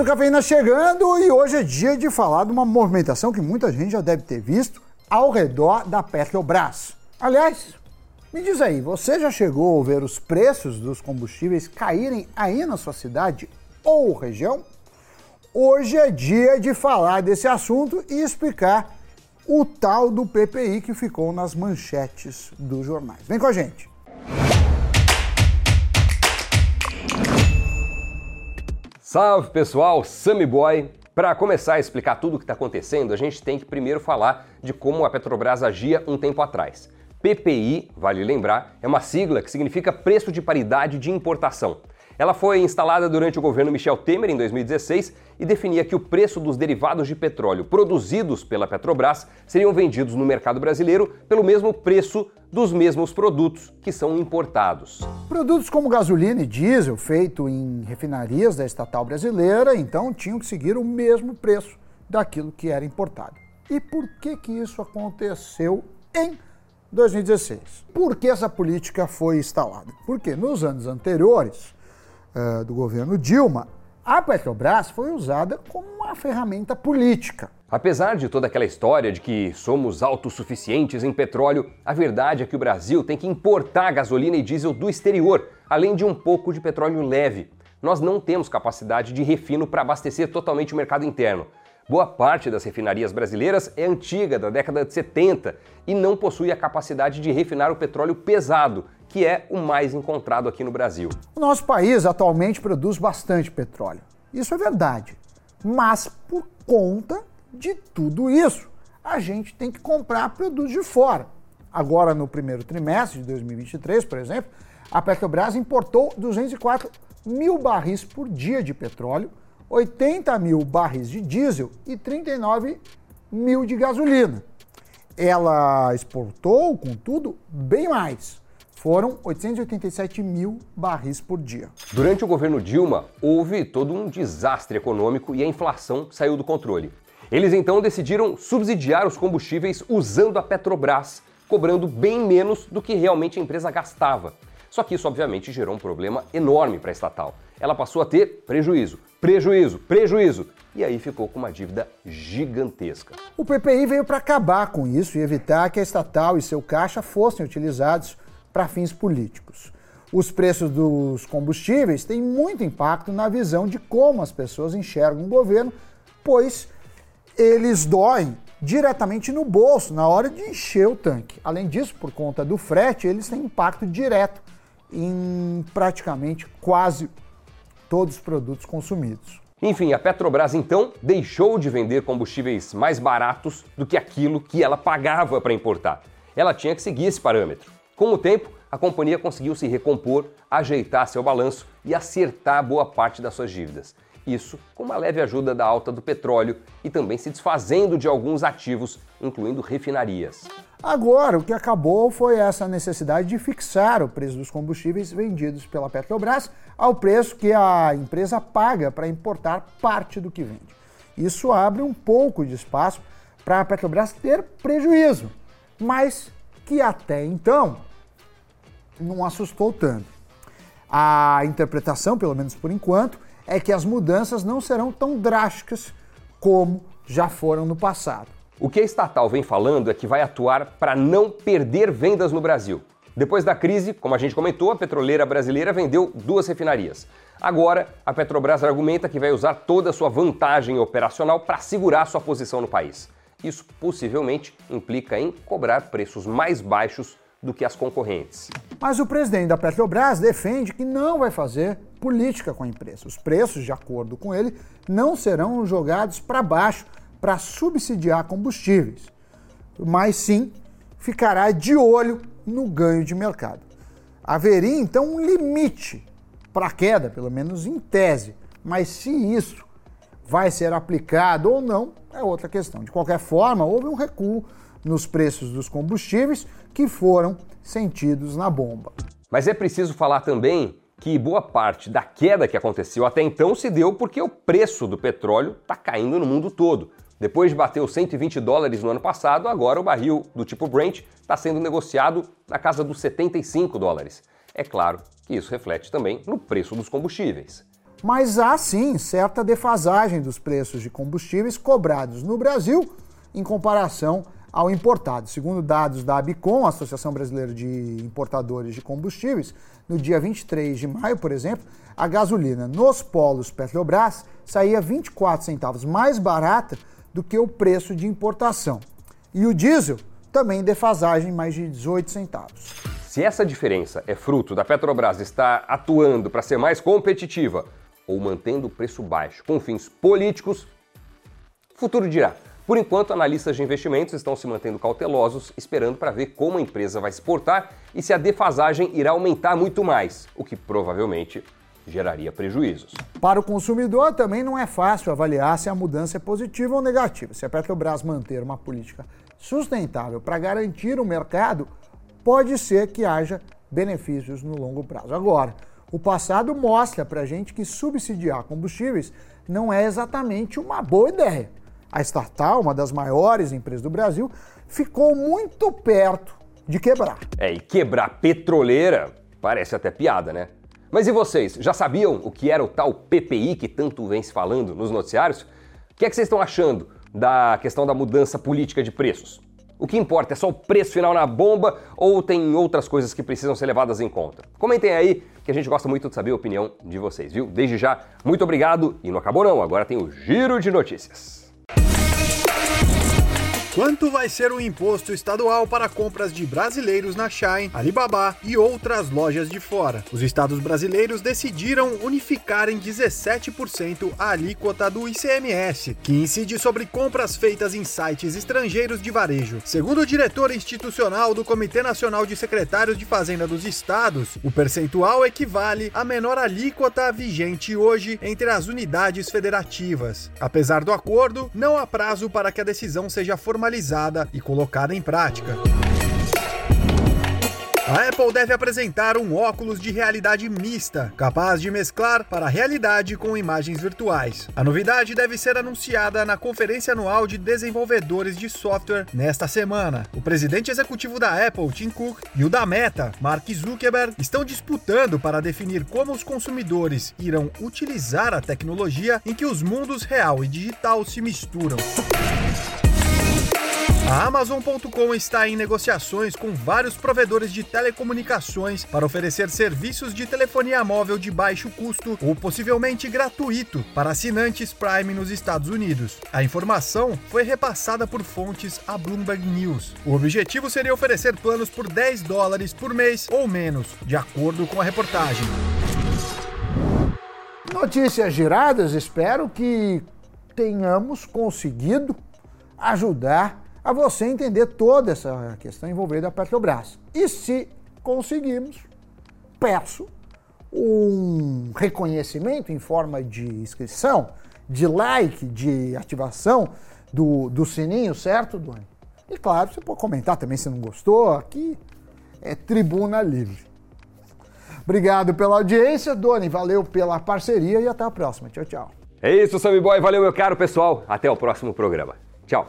do Cafeína chegando e hoje é dia de falar de uma movimentação que muita gente já deve ter visto ao redor da Petrobras. Aliás, me diz aí, você já chegou a ver os preços dos combustíveis caírem aí na sua cidade ou região? Hoje é dia de falar desse assunto e explicar o tal do PPI que ficou nas manchetes dos jornais. Vem com a gente. Salve pessoal, Sammy Boy. Para começar a explicar tudo o que está acontecendo, a gente tem que primeiro falar de como a Petrobras agia um tempo atrás. PPI, vale lembrar, é uma sigla que significa preço de paridade de importação. Ela foi instalada durante o governo Michel Temer em 2016 e definia que o preço dos derivados de petróleo produzidos pela Petrobras seriam vendidos no mercado brasileiro pelo mesmo preço dos mesmos produtos que são importados. Produtos como gasolina e diesel, feito em refinarias da estatal brasileira, então tinham que seguir o mesmo preço daquilo que era importado. E por que que isso aconteceu em 2016? Por que essa política foi instalada? Porque nos anos anteriores, uh, do governo Dilma, a Petrobras foi usada como uma ferramenta política. Apesar de toda aquela história de que somos autossuficientes em petróleo, a verdade é que o Brasil tem que importar gasolina e diesel do exterior, além de um pouco de petróleo leve. Nós não temos capacidade de refino para abastecer totalmente o mercado interno. Boa parte das refinarias brasileiras é antiga, da década de 70, e não possui a capacidade de refinar o petróleo pesado, que é o mais encontrado aqui no Brasil. O nosso país atualmente produz bastante petróleo. Isso é verdade. Mas por conta de tudo isso, a gente tem que comprar produtos de fora. Agora, no primeiro trimestre de 2023, por exemplo, a Petrobras importou 204 mil barris por dia de petróleo 80 mil barris de diesel e 39 mil de gasolina. Ela exportou, contudo, bem mais. Foram 887 mil barris por dia. Durante o governo Dilma, houve todo um desastre econômico e a inflação saiu do controle. Eles então decidiram subsidiar os combustíveis usando a Petrobras, cobrando bem menos do que realmente a empresa gastava. Só que isso, obviamente, gerou um problema enorme para a estatal. Ela passou a ter prejuízo, prejuízo, prejuízo. E aí ficou com uma dívida gigantesca. O PPI veio para acabar com isso e evitar que a estatal e seu caixa fossem utilizados para fins políticos. Os preços dos combustíveis têm muito impacto na visão de como as pessoas enxergam o governo, pois eles doem diretamente no bolso na hora de encher o tanque. Além disso, por conta do frete, eles têm impacto direto em praticamente quase todos os produtos consumidos. Enfim, a Petrobras então deixou de vender combustíveis mais baratos do que aquilo que ela pagava para importar. Ela tinha que seguir esse parâmetro. Com o tempo, a companhia conseguiu se recompor, ajeitar seu balanço e acertar boa parte das suas dívidas. Isso com uma leve ajuda da alta do petróleo e também se desfazendo de alguns ativos, incluindo refinarias. Agora, o que acabou foi essa necessidade de fixar o preço dos combustíveis vendidos pela Petrobras ao preço que a empresa paga para importar parte do que vende. Isso abre um pouco de espaço para a Petrobras ter prejuízo, mas que até então não assustou tanto. A interpretação, pelo menos por enquanto, é que as mudanças não serão tão drásticas como já foram no passado. O que a estatal vem falando é que vai atuar para não perder vendas no Brasil. Depois da crise, como a gente comentou, a petroleira brasileira vendeu duas refinarias. Agora, a Petrobras argumenta que vai usar toda a sua vantagem operacional para segurar sua posição no país. Isso possivelmente implica em cobrar preços mais baixos do que as concorrentes. Mas o presidente da Petrobras defende que não vai fazer política com a empresa. Os preços, de acordo com ele, não serão jogados para baixo para subsidiar combustíveis, mas sim ficará de olho no ganho de mercado. Haveria então um limite para a queda, pelo menos em tese, mas se isso vai ser aplicado ou não é outra questão. De qualquer forma, houve um recuo nos preços dos combustíveis que foram sentidos na bomba. Mas é preciso falar também que boa parte da queda que aconteceu até então se deu porque o preço do petróleo está caindo no mundo todo. Depois de bater os 120 dólares no ano passado, agora o barril do tipo Brent está sendo negociado na casa dos 75 dólares. É claro que isso reflete também no preço dos combustíveis. Mas há sim certa defasagem dos preços de combustíveis cobrados no Brasil em comparação ao importado. Segundo dados da Abicom, Associação Brasileira de Importadores de Combustíveis, no dia 23 de maio, por exemplo, a gasolina nos polos Petrobras saía 24 centavos mais barata do que o preço de importação. E o diesel também defasagem mais de 18 centavos. Se essa diferença é fruto da Petrobras estar atuando para ser mais competitiva ou mantendo o preço baixo com fins políticos, futuro dirá. Por enquanto, analistas de investimentos estão se mantendo cautelosos, esperando para ver como a empresa vai se portar e se a defasagem irá aumentar muito mais, o que provavelmente geraria prejuízos. Para o consumidor, também não é fácil avaliar se a mudança é positiva ou negativa. Se a Petrobras manter uma política sustentável para garantir o mercado, pode ser que haja benefícios no longo prazo. Agora, o passado mostra para a gente que subsidiar combustíveis não é exatamente uma boa ideia. A estatal, uma das maiores empresas do Brasil, ficou muito perto de quebrar. É, e quebrar petroleira parece até piada, né? Mas e vocês, já sabiam o que era o tal PPI que tanto vem se falando nos noticiários? O que é que vocês estão achando da questão da mudança política de preços? O que importa é só o preço final na bomba ou tem outras coisas que precisam ser levadas em conta? Comentem aí que a gente gosta muito de saber a opinião de vocês, viu? Desde já, muito obrigado e não acabou não, agora tem o giro de notícias. Bye. Quanto vai ser o imposto estadual para compras de brasileiros na Shine, Alibaba e outras lojas de fora? Os estados brasileiros decidiram unificar em 17% a alíquota do ICMS, que incide sobre compras feitas em sites estrangeiros de varejo. Segundo o diretor institucional do Comitê Nacional de Secretários de Fazenda dos Estados, o percentual equivale à menor alíquota vigente hoje entre as unidades federativas. Apesar do acordo, não há prazo para que a decisão seja formalizada formalizada e colocada em prática. A Apple deve apresentar um óculos de realidade mista, capaz de mesclar para a realidade com imagens virtuais. A novidade deve ser anunciada na Conferência Anual de Desenvolvedores de Software nesta semana. O presidente executivo da Apple, Tim Cook, e o da Meta, Mark Zuckerberg, estão disputando para definir como os consumidores irão utilizar a tecnologia em que os mundos real e digital se misturam. A Amazon.com está em negociações com vários provedores de telecomunicações para oferecer serviços de telefonia móvel de baixo custo ou possivelmente gratuito para assinantes Prime nos Estados Unidos. A informação foi repassada por fontes a Bloomberg News. O objetivo seria oferecer planos por 10 dólares por mês ou menos, de acordo com a reportagem. Notícias giradas, espero que tenhamos conseguido ajudar a você entender toda essa questão envolvendo a Petrobras. E se conseguirmos, peço um reconhecimento em forma de inscrição, de like, de ativação do, do sininho, certo, Doni? E claro, você pode comentar também se não gostou, aqui é tribuna livre. Obrigado pela audiência, Doni, valeu pela parceria e até a próxima. Tchau, tchau. É isso, Sammy Boy, valeu meu caro pessoal, até o próximo programa. Tchau.